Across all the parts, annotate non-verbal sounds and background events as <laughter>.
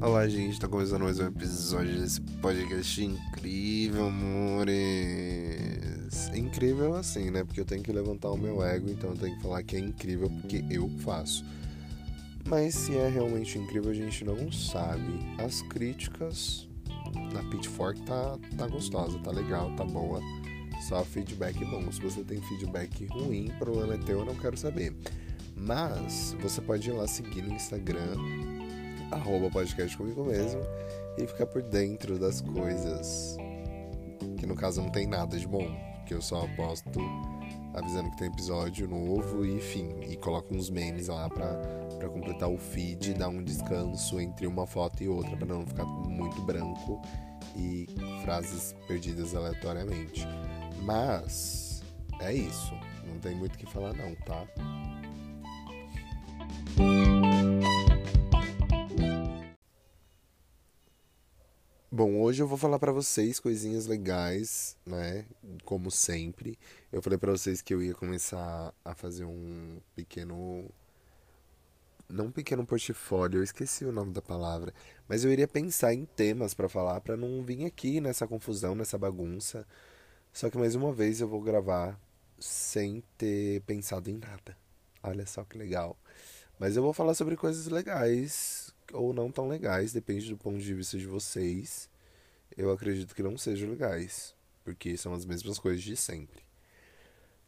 Olá, gente, tá começando mais um episódio desse podcast incrível, amores. Incrível assim, né? Porque eu tenho que levantar o meu ego, então eu tenho que falar que é incrível porque eu faço. Mas se é realmente incrível, a gente não sabe. As críticas na Pitchfork tá, tá gostosa, tá legal, tá boa. Só feedback bom. Se você tem feedback ruim, problema é teu, eu não quero saber. Mas você pode ir lá seguir no Instagram, arroba podcast comigo mesmo, e ficar por dentro das coisas. Que no caso não tem nada de bom, que eu só posto avisando que tem episódio novo e enfim, e coloco uns memes lá pra, pra completar o feed, dar um descanso entre uma foto e outra, pra não ficar muito branco e frases perdidas aleatoriamente. Mas é isso, não tem muito o que falar não, tá? Bom, hoje eu vou falar para vocês coisinhas legais, né? Como sempre. Eu falei para vocês que eu ia começar a fazer um pequeno não um pequeno portfólio, eu esqueci o nome da palavra, mas eu iria pensar em temas para falar para não vir aqui nessa confusão, nessa bagunça. Só que mais uma vez eu vou gravar sem ter pensado em nada. Olha só que legal. Mas eu vou falar sobre coisas legais ou não tão legais, depende do ponto de vista de vocês. Eu acredito que não sejam legais, porque são as mesmas coisas de sempre,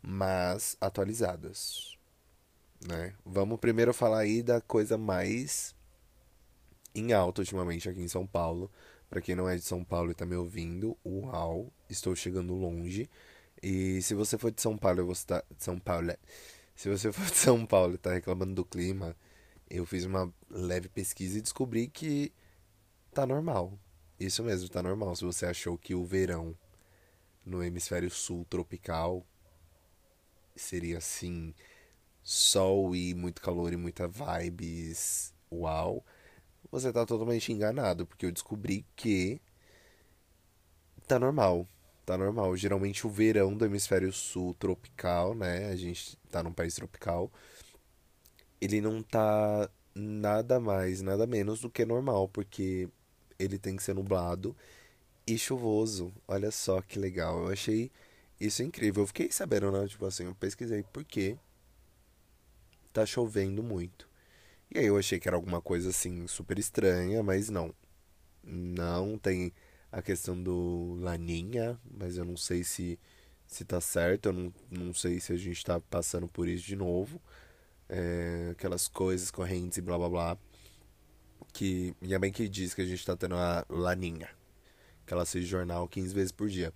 mas atualizadas, né? Vamos primeiro falar aí da coisa mais em alta ultimamente aqui em São Paulo. Para quem não é de São Paulo e tá me ouvindo, uau, estou chegando longe. E se você for de São Paulo, eu vou São Paulo. Se você for de São Paulo e tá reclamando do clima, eu fiz uma leve pesquisa e descobri que tá normal. Isso mesmo, tá normal. Se você achou que o verão no hemisfério sul tropical seria assim, sol e muito calor e muita vibes, uau, você tá totalmente enganado, porque eu descobri que tá normal. Tá normal. Geralmente o verão do hemisfério sul tropical, né? A gente tá num país tropical. Ele não tá nada mais, nada menos do que normal, porque ele tem que ser nublado e chuvoso. Olha só que legal. Eu achei isso incrível. Eu fiquei sabendo, né? Tipo assim, eu pesquisei por que tá chovendo muito. E aí eu achei que era alguma coisa assim super estranha, mas não. Não tem a questão do laninha, mas eu não sei se se tá certo, eu não, não sei se a gente tá passando por isso de novo. É, aquelas coisas correntes e blá blá blá que minha bem que diz que a gente tá tendo a laninha, que ela assiste jornal 15 vezes por dia.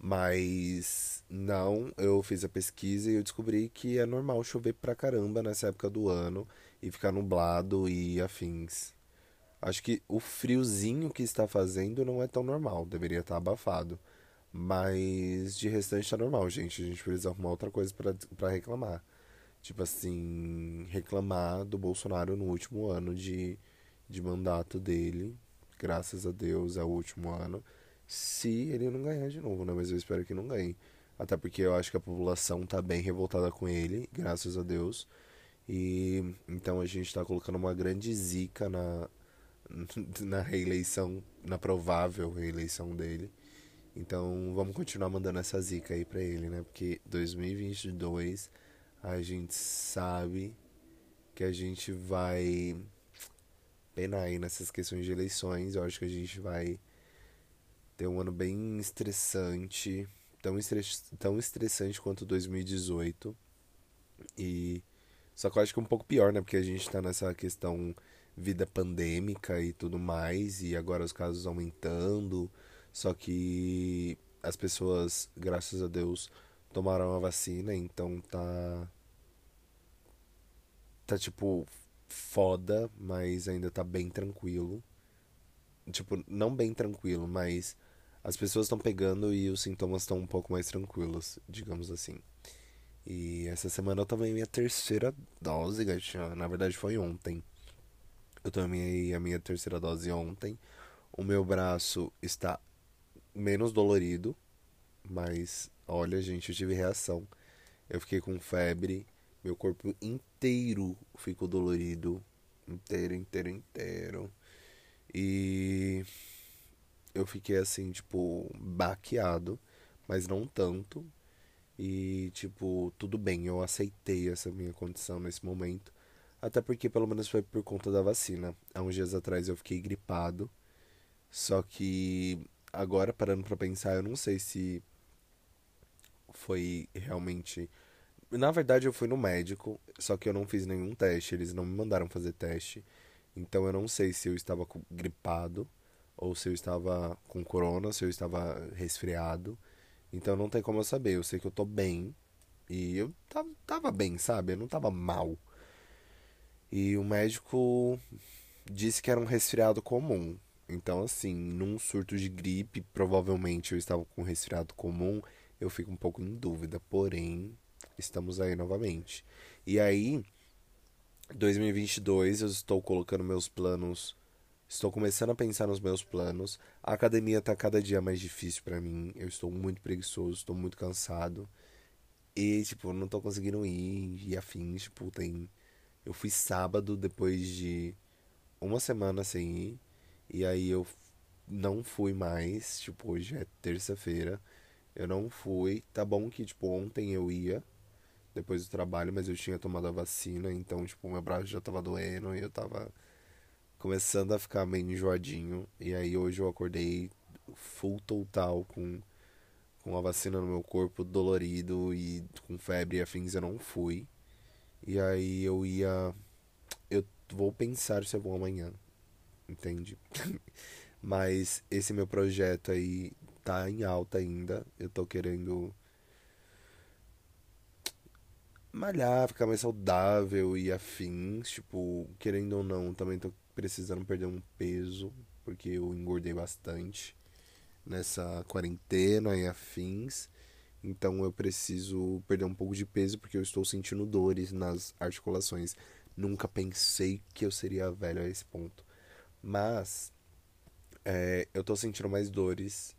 Mas não, eu fiz a pesquisa e eu descobri que é normal chover pra caramba nessa época do ano e ficar nublado e afins. Acho que o friozinho que está fazendo não é tão normal, deveria estar abafado. Mas de restante tá normal, gente. A gente precisa arrumar outra coisa para reclamar. Tipo assim, reclamar do Bolsonaro no último ano de de mandato dele, graças a Deus é o último ano, se ele não ganhar de novo, né? Mas eu espero que não ganhe. Até porque eu acho que a população tá bem revoltada com ele, graças a Deus. E então a gente tá colocando uma grande zica na, <laughs> na reeleição, na provável reeleição dele. Então vamos continuar mandando essa zica aí pra ele, né? Porque 2022 a gente sabe que a gente vai pena aí nessas questões de eleições. Eu acho que a gente vai ter um ano bem estressante, tão, estress, tão estressante quanto 2018. E só que eu acho que é um pouco pior, né? Porque a gente tá nessa questão vida pandêmica e tudo mais, e agora os casos aumentando. Só que as pessoas, graças a Deus, tomaram a vacina, então tá. Tá tipo foda, mas ainda tá bem tranquilo. Tipo, não bem tranquilo, mas as pessoas estão pegando e os sintomas estão um pouco mais tranquilos, digamos assim. E essa semana eu tomei minha terceira dose, gatinha. Na verdade foi ontem. Eu tomei a minha terceira dose ontem. O meu braço está menos dolorido, mas olha, gente, eu tive reação. Eu fiquei com febre meu corpo inteiro ficou dolorido. Inteiro, inteiro, inteiro. E eu fiquei assim, tipo, baqueado, mas não tanto. E, tipo, tudo bem, eu aceitei essa minha condição nesse momento. Até porque, pelo menos, foi por conta da vacina. Há uns dias atrás eu fiquei gripado. Só que, agora, parando pra pensar, eu não sei se foi realmente. Na verdade, eu fui no médico, só que eu não fiz nenhum teste. Eles não me mandaram fazer teste. Então, eu não sei se eu estava gripado ou se eu estava com corona, se eu estava resfriado. Então não tem como eu saber. Eu sei que eu tô bem. E eu tava bem, sabe? Eu não tava mal. E o médico disse que era um resfriado comum. Então, assim, num surto de gripe, provavelmente eu estava com resfriado comum. Eu fico um pouco em dúvida. Porém, estamos aí novamente. E aí, 2022, eu estou colocando meus planos Estou começando a pensar nos meus planos. A academia está cada dia mais difícil para mim. Eu estou muito preguiçoso, estou muito cansado. E, tipo, não estou conseguindo ir e afins. Tipo, tem. Eu fui sábado depois de uma semana sem ir. E aí eu não fui mais. Tipo, hoje é terça-feira. Eu não fui. Tá bom que, tipo, ontem eu ia depois do trabalho, mas eu tinha tomado a vacina. Então, tipo, meu braço já tava doendo e eu tava começando a ficar meio enjoadinho. E aí hoje eu acordei full total com, com a vacina no meu corpo, dolorido e com febre e afins eu não fui. E aí eu ia. Eu vou pensar se eu vou amanhã. Entende? <laughs> Mas esse meu projeto aí tá em alta ainda. Eu tô querendo malhar, ficar mais saudável e afins. Tipo, querendo ou não, também tô precisando perder um peso, porque eu engordei bastante nessa quarentena e afins. Então eu preciso perder um pouco de peso porque eu estou sentindo dores nas articulações. Nunca pensei que eu seria velho a esse ponto. Mas é, eu tô sentindo mais dores,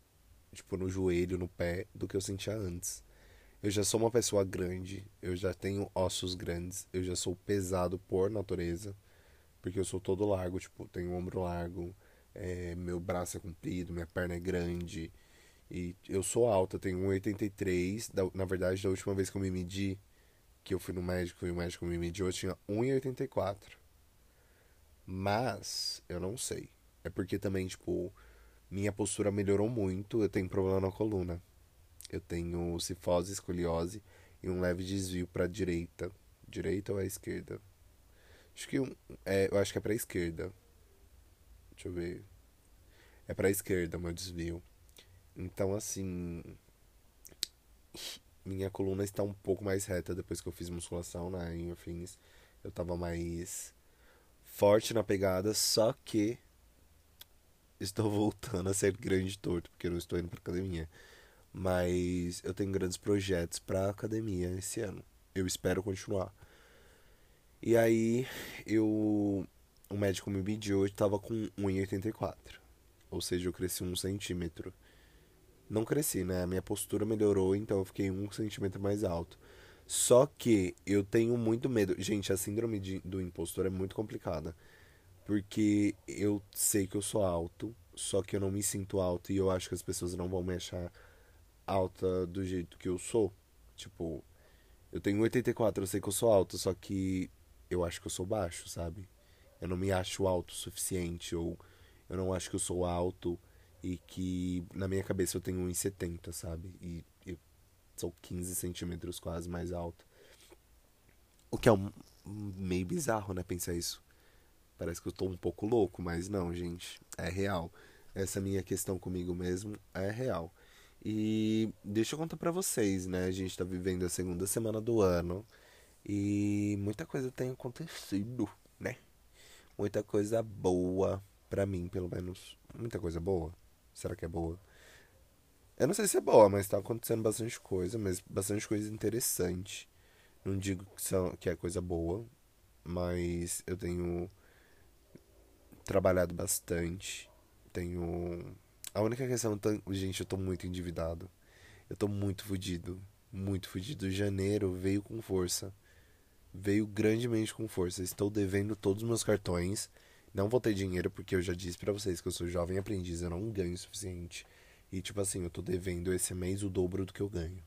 tipo, no joelho, no pé, do que eu sentia antes. Eu já sou uma pessoa grande, eu já tenho ossos grandes, eu já sou pesado por natureza. Porque eu sou todo largo, tipo, tenho ombro largo, é, meu braço é comprido, minha perna é grande. E eu sou alta, tenho 1,83. Na verdade, da última vez que eu me medi, que eu fui no médico e o médico me mediu, eu tinha 1,84. Mas, eu não sei. É porque também, tipo, minha postura melhorou muito. Eu tenho problema na coluna. Eu tenho cifose, escoliose e um leve desvio para direita. Direita ou à esquerda? Acho que é, eu acho que é pra esquerda. Deixa eu ver. É pra esquerda o meu desvio. Então, assim. Minha coluna está um pouco mais reta depois que eu fiz musculação, né? Em afins. Eu tava mais forte na pegada, só que estou voltando a ser grande torto, porque eu não estou indo pra academia. Mas eu tenho grandes projetos pra academia esse ano. Eu espero continuar. E aí eu. O médico me mediu e tava com 1,84. Ou seja, eu cresci um centímetro. Não cresci, né? A minha postura melhorou, então eu fiquei um centímetro mais alto. Só que eu tenho muito medo. Gente, a síndrome de, do impostor é muito complicada. Porque eu sei que eu sou alto, só que eu não me sinto alto e eu acho que as pessoas não vão me achar alta do jeito que eu sou. Tipo, eu tenho 84, eu sei que eu sou alto, só que eu acho que eu sou baixo, sabe? Eu não me acho alto o suficiente, ou eu não acho que eu sou alto e que na minha cabeça eu tenho 1,70, sabe? E eu sou 15 centímetros quase mais alto. O que é um, meio bizarro, né? Pensar isso. Parece que eu tô um pouco louco, mas não, gente. É real. Essa minha questão comigo mesmo é real. E deixa eu contar pra vocês, né? A gente tá vivendo a segunda semana do ano. E muita coisa tem acontecido, né? Muita coisa boa pra mim, pelo menos. Muita coisa boa. Será que é boa? Eu não sei se é boa, mas tá acontecendo bastante coisa, mas bastante coisa interessante. Não digo que, são, que é coisa boa, mas eu tenho trabalhado bastante. Tenho. A única questão, gente, eu tô muito endividado. Eu tô muito fudido. Muito fudido. Janeiro veio com força veio grandemente com força. Estou devendo todos os meus cartões. Não vou ter dinheiro porque eu já disse para vocês que eu sou jovem aprendiz, eu não ganho o suficiente. E tipo assim, eu tô devendo esse mês o dobro do que eu ganho.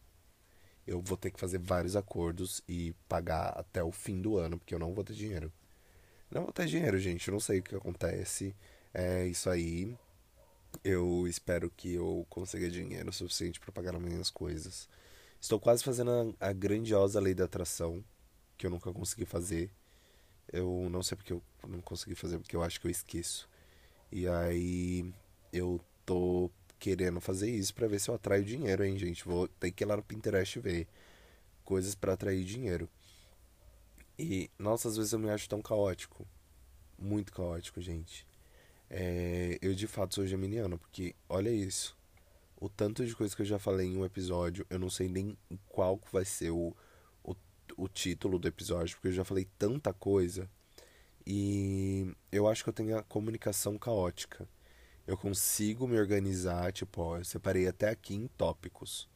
Eu vou ter que fazer vários acordos e pagar até o fim do ano, porque eu não vou ter dinheiro. Não vou ter dinheiro, gente, eu não sei o que acontece. É isso aí. Eu espero que eu consiga dinheiro suficiente para pagar as minhas coisas. Estou quase fazendo a, a grandiosa lei da atração, que eu nunca consegui fazer. Eu não sei porque eu não consegui fazer, porque eu acho que eu esqueço. E aí eu tô querendo fazer isso para ver se eu atraio dinheiro, hein, gente. Vou ter que ir lá no Pinterest ver coisas para atrair dinheiro. E, nossa, às vezes eu me acho tão caótico. Muito caótico, gente. É, eu de fato sou geminiano, porque olha isso. O tanto de coisa que eu já falei em um episódio, eu não sei nem qual vai ser o, o, o título do episódio, porque eu já falei tanta coisa. E eu acho que eu tenho a comunicação caótica. Eu consigo me organizar, tipo, ó, eu separei até aqui em tópicos.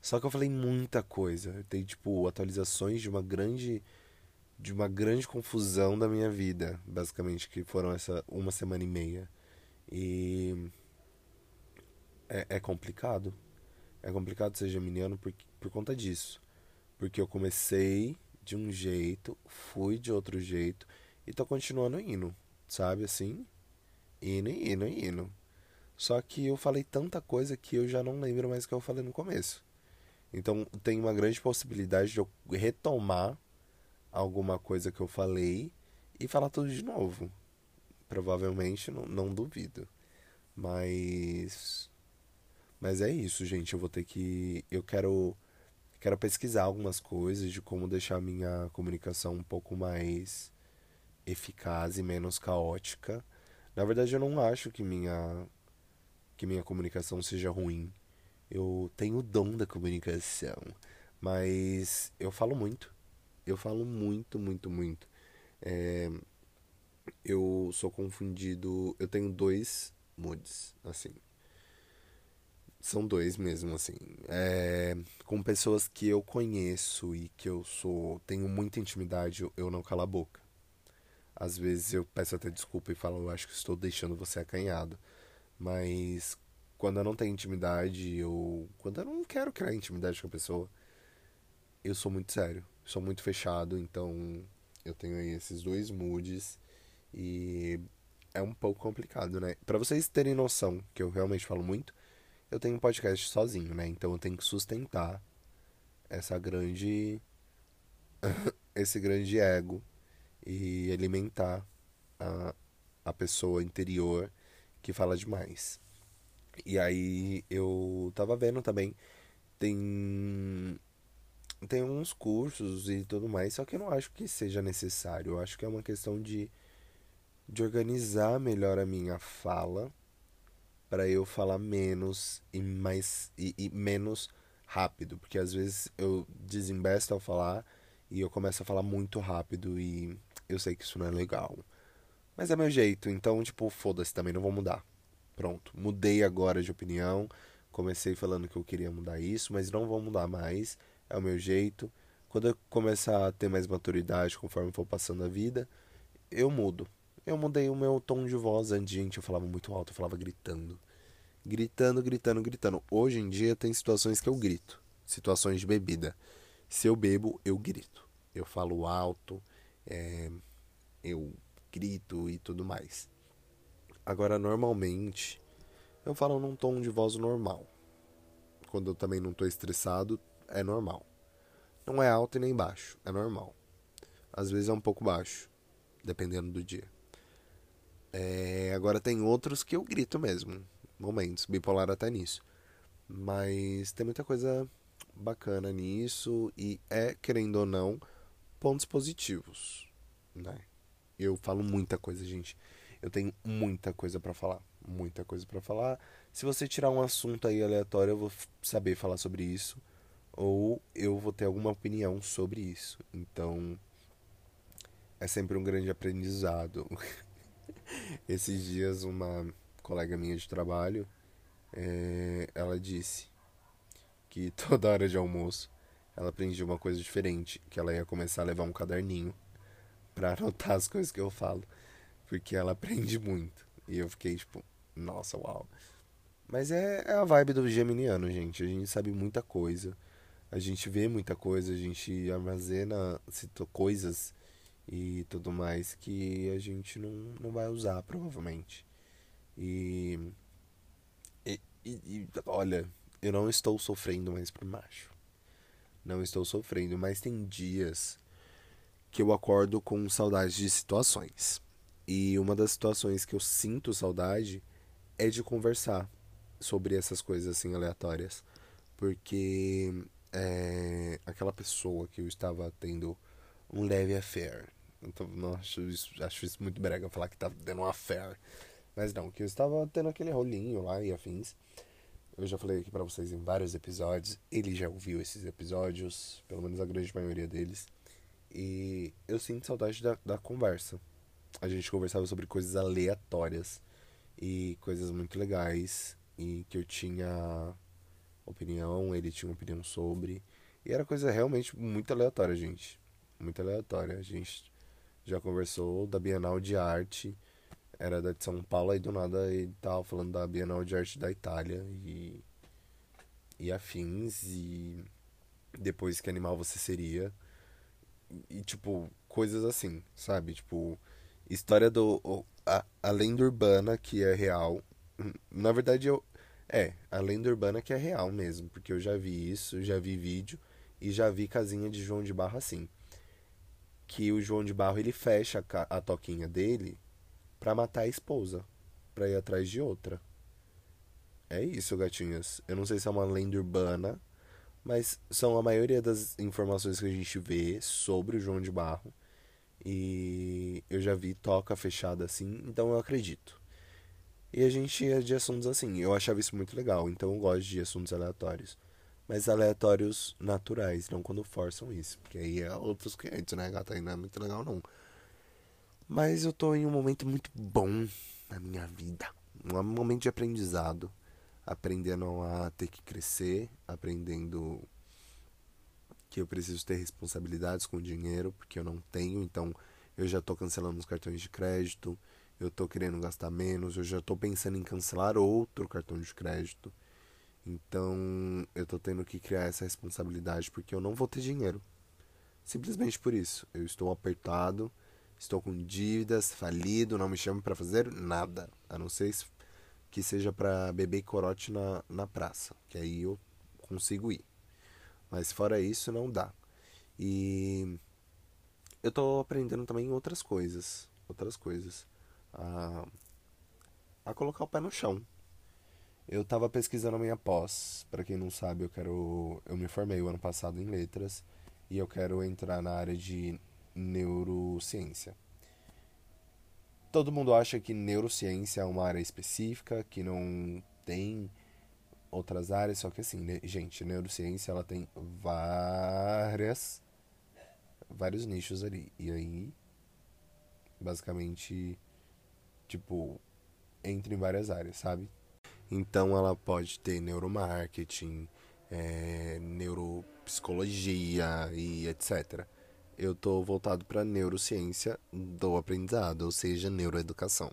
Só que eu falei muita coisa. Tem, tipo, atualizações de uma grande de uma grande confusão da minha vida, basicamente, que foram essa uma semana e meia. E é, é complicado. É complicado ser geminiano por, por conta disso. Porque eu comecei de um jeito, fui de outro jeito e tô continuando indo, sabe assim? Indo, indo, indo. Só que eu falei tanta coisa que eu já não lembro mais o que eu falei no começo. Então tem uma grande possibilidade de eu retomar alguma coisa que eu falei e falar tudo de novo. Provavelmente, não, não duvido. Mas. Mas é isso, gente. Eu vou ter que. Eu quero. Quero pesquisar algumas coisas de como deixar a minha comunicação um pouco mais eficaz e menos caótica. Na verdade, eu não acho que minha que minha comunicação seja ruim. Eu tenho o dom da comunicação, mas eu falo muito. Eu falo muito, muito, muito. É, eu sou confundido. Eu tenho dois moods, assim. São dois mesmo, assim. É, com pessoas que eu conheço e que eu sou. Tenho muita intimidade, eu não calo a boca. Às vezes eu peço até desculpa e falo, eu acho que estou deixando você acanhado. Mas quando eu não tenho intimidade, eu. Quando eu não quero criar intimidade com a pessoa, eu sou muito sério sou muito fechado, então eu tenho aí esses dois moods e é um pouco complicado, né? Para vocês terem noção que eu realmente falo muito, eu tenho um podcast sozinho, né? Então eu tenho que sustentar essa grande <laughs> esse grande ego e alimentar a, a pessoa interior que fala demais. E aí eu tava vendo também tem tem uns cursos e tudo mais, só que eu não acho que seja necessário. Eu acho que é uma questão de, de organizar melhor a minha fala para eu falar menos e mais e, e, menos rápido, porque às vezes eu desembesto ao falar e eu começo a falar muito rápido e eu sei que isso não é legal. Mas é meu jeito, então tipo, foda-se também, não vou mudar. Pronto, mudei agora de opinião. Comecei falando que eu queria mudar isso, mas não vou mudar mais é o meu jeito. Quando eu começar a ter mais maturidade, conforme for passando a vida, eu mudo. Eu mudei o meu tom de voz. Antes, gente, eu falava muito alto, eu falava gritando. Gritando, gritando, gritando. Hoje em dia tem situações que eu grito. Situações de bebida. Se eu bebo, eu grito. Eu falo alto, é, eu grito e tudo mais. Agora, normalmente, eu falo num tom de voz normal. Quando eu também não estou estressado, é normal. Não é alto e nem baixo, é normal. Às vezes é um pouco baixo, dependendo do dia. É, agora tem outros que eu grito mesmo, momentos, bipolar até nisso. Mas tem muita coisa bacana nisso e é, querendo ou não, pontos positivos, né? Eu falo muita coisa, gente. Eu tenho muita coisa para falar, muita coisa para falar. Se você tirar um assunto aí aleatório, eu vou saber falar sobre isso ou eu vou ter alguma opinião sobre isso. Então, é sempre um grande aprendizado. <laughs> Esses dias, uma colega minha de trabalho, é, ela disse que <laughs> toda hora de almoço ela aprendia uma coisa diferente, que ela ia começar a levar um caderninho <laughs> para anotar as coisas que eu falo. porque ela aprende muito. E eu fiquei tipo, nossa, uau. Mas é, é a vibe do geminiano, gente. A gente sabe muita coisa. A gente vê muita coisa, a gente armazena coisas e tudo mais que a gente não, não vai usar, provavelmente. E, e, e, olha, eu não estou sofrendo mais por macho. Não estou sofrendo, mas tem dias que eu acordo com saudade de situações. E uma das situações que eu sinto saudade é de conversar sobre essas coisas assim aleatórias. Porque é, aquela pessoa que eu estava tendo um leve affair. Então, não acho isso, acho isso muito brega falar que estava tendo um affair. Mas não, que eu estava tendo aquele rolinho lá e afins. Eu já falei aqui para vocês em vários episódios. Ele já ouviu esses episódios, pelo menos a grande maioria deles. E eu sinto saudade da, da conversa. A gente conversava sobre coisas aleatórias e coisas muito legais e que eu tinha opinião, ele tinha opinião sobre. E era coisa realmente muito aleatória, gente. Muito aleatória. A gente já conversou da Bienal de Arte, era da de São Paulo, e do nada ele tava falando da Bienal de Arte da Itália e, e afins, e depois que animal você seria. E tipo, coisas assim, sabe? Tipo, história do. A, a lenda urbana que é real. Na verdade, eu. É, a lenda urbana que é real mesmo, porque eu já vi isso, já vi vídeo e já vi casinha de João de Barro assim que o João de Barro ele fecha a, toquinha dele para matar a esposa, para ir atrás de outra. É isso, gatinhos. Eu não sei se é uma lenda urbana, mas são a maioria das informações que a gente vê sobre o João de Barro. E eu já vi toca fechada assim, então eu acredito. E a gente ia de assuntos assim. Eu achava isso muito legal, então eu gosto de assuntos aleatórios mas aleatórios naturais, não quando forçam isso. Porque aí é outros clientes, né, gata? Não é muito legal, não. Mas eu tô em um momento muito bom na minha vida. Um momento de aprendizado. Aprendendo a ter que crescer, aprendendo que eu preciso ter responsabilidades com o dinheiro, porque eu não tenho, então eu já tô cancelando os cartões de crédito, eu tô querendo gastar menos, eu já tô pensando em cancelar outro cartão de crédito. Então eu tô tendo que criar essa responsabilidade porque eu não vou ter dinheiro. Simplesmente por isso. Eu estou apertado, estou com dívidas, falido, não me chame para fazer nada. A não ser que seja para beber corote na, na praça. Que aí eu consigo ir. Mas fora isso, não dá. E eu tô aprendendo também outras coisas. Outras coisas. A, a colocar o pé no chão. Eu estava pesquisando a minha pós. Para quem não sabe, eu quero. Eu me formei o ano passado em letras e eu quero entrar na área de neurociência. Todo mundo acha que neurociência é uma área específica, que não tem outras áreas, só que assim, gente, neurociência ela tem várias vários nichos ali. E aí basicamente tipo entra em várias áreas, sabe? Então ela pode ter neuromarketing, é, neuropsicologia e etc. Eu estou voltado para neurociência do aprendizado, ou seja, neuroeducação.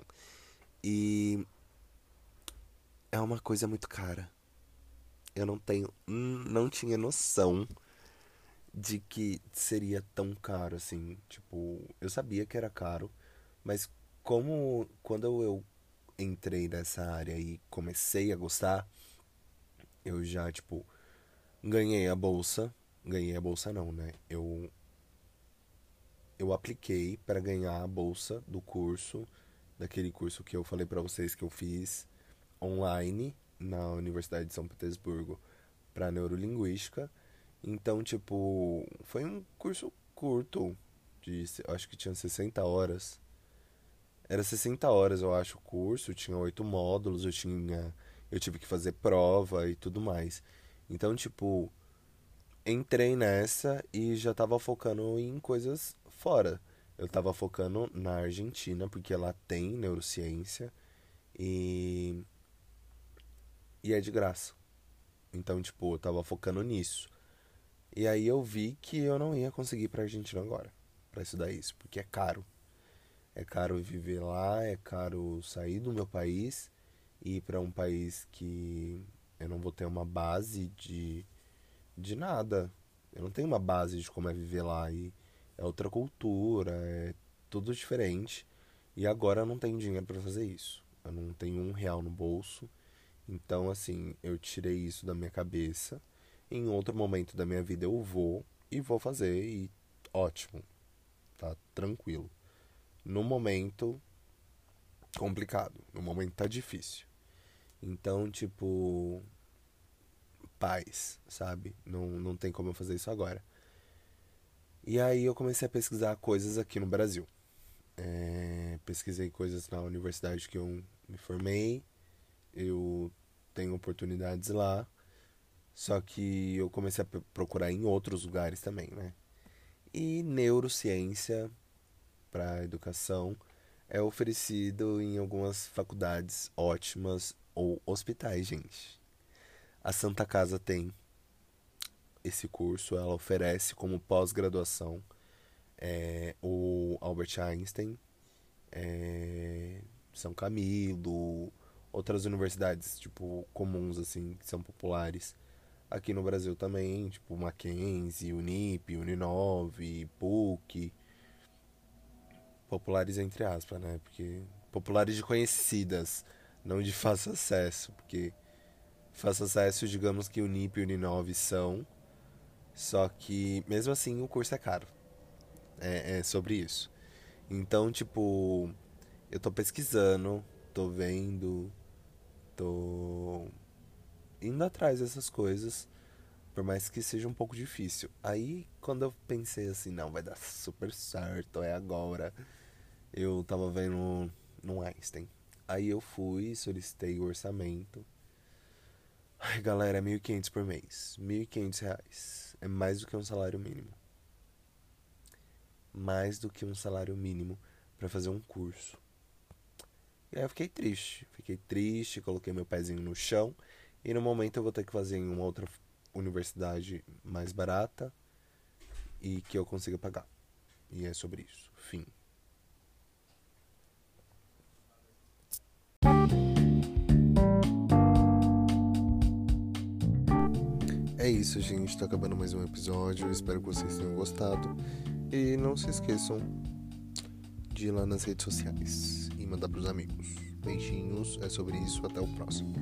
E é uma coisa muito cara. Eu não tenho, não tinha noção de que seria tão caro assim. Tipo, eu sabia que era caro, mas como quando eu entrei nessa área e comecei a gostar, eu já, tipo, ganhei a bolsa. Ganhei a bolsa não, né? Eu eu apliquei para ganhar a bolsa do curso, daquele curso que eu falei para vocês que eu fiz online na Universidade de São Petersburgo para neurolinguística. Então, tipo, foi um curso curto, de, acho que tinha 60 horas. Era 60 horas, eu acho, o curso, tinha oito módulos, eu tinha. Eu tive que fazer prova e tudo mais. Então, tipo, entrei nessa e já tava focando em coisas fora. Eu tava focando na Argentina, porque lá tem neurociência e. E é de graça. Então, tipo, eu tava focando nisso. E aí eu vi que eu não ia conseguir ir pra Argentina agora, para estudar isso, porque é caro É caro viver lá, é caro sair do meu país e ir para um país que eu não vou ter uma base de, de nada. Eu não tenho uma base de como é viver lá e é outra cultura, é tudo diferente. E agora eu não tenho dinheiro para fazer isso. Eu não tenho um real no bolso. Então, assim, eu tirei isso da minha cabeça. Em outro momento da minha vida eu vou e vou fazer e ótimo. Tá tranquilo. No momento complicado, no momento tá difícil. Então, tipo, paz, sabe? Não, não tem como eu fazer isso agora. E aí eu comecei a pesquisar coisas aqui no Brasil. É, pesquisei coisas na universidade que eu me formei. Eu tenho oportunidades lá. Só que eu comecei a procurar em outros lugares também, né? E neurociência para educação é oferecido em algumas faculdades ótimas ou hospitais, gente. A Santa Casa tem esse curso, ela oferece como pós-graduação é, o Albert Einstein, é, São Camilo, outras universidades tipo comuns assim que são populares aqui no Brasil também, tipo Mackenzie, Unip, Uninove, PUC, populares entre aspas, né? Porque populares de conhecidas, não de fácil acesso, porque fácil acesso, digamos que Unip e Uninove são, só que mesmo assim o curso é caro. É, é sobre isso. Então, tipo, eu tô pesquisando, tô vendo, tô indo atrás dessas coisas, por mais que seja um pouco difícil. Aí, quando eu pensei assim, não, vai dar super certo, é agora, eu tava vendo no Einstein. Aí eu fui, solicitei o orçamento. Ai, galera, é 1.500 por mês. 1.500 reais. É mais do que um salário mínimo. Mais do que um salário mínimo para fazer um curso. E aí eu fiquei triste. Fiquei triste, coloquei meu pezinho no chão. E no momento eu vou ter que fazer em uma outra universidade mais barata e que eu consiga pagar. E é sobre isso. Fim. É isso, gente. Tá acabando mais um episódio. espero que vocês tenham gostado. E não se esqueçam de ir lá nas redes sociais e mandar pros amigos. Beijinhos. É sobre isso. Até o próximo.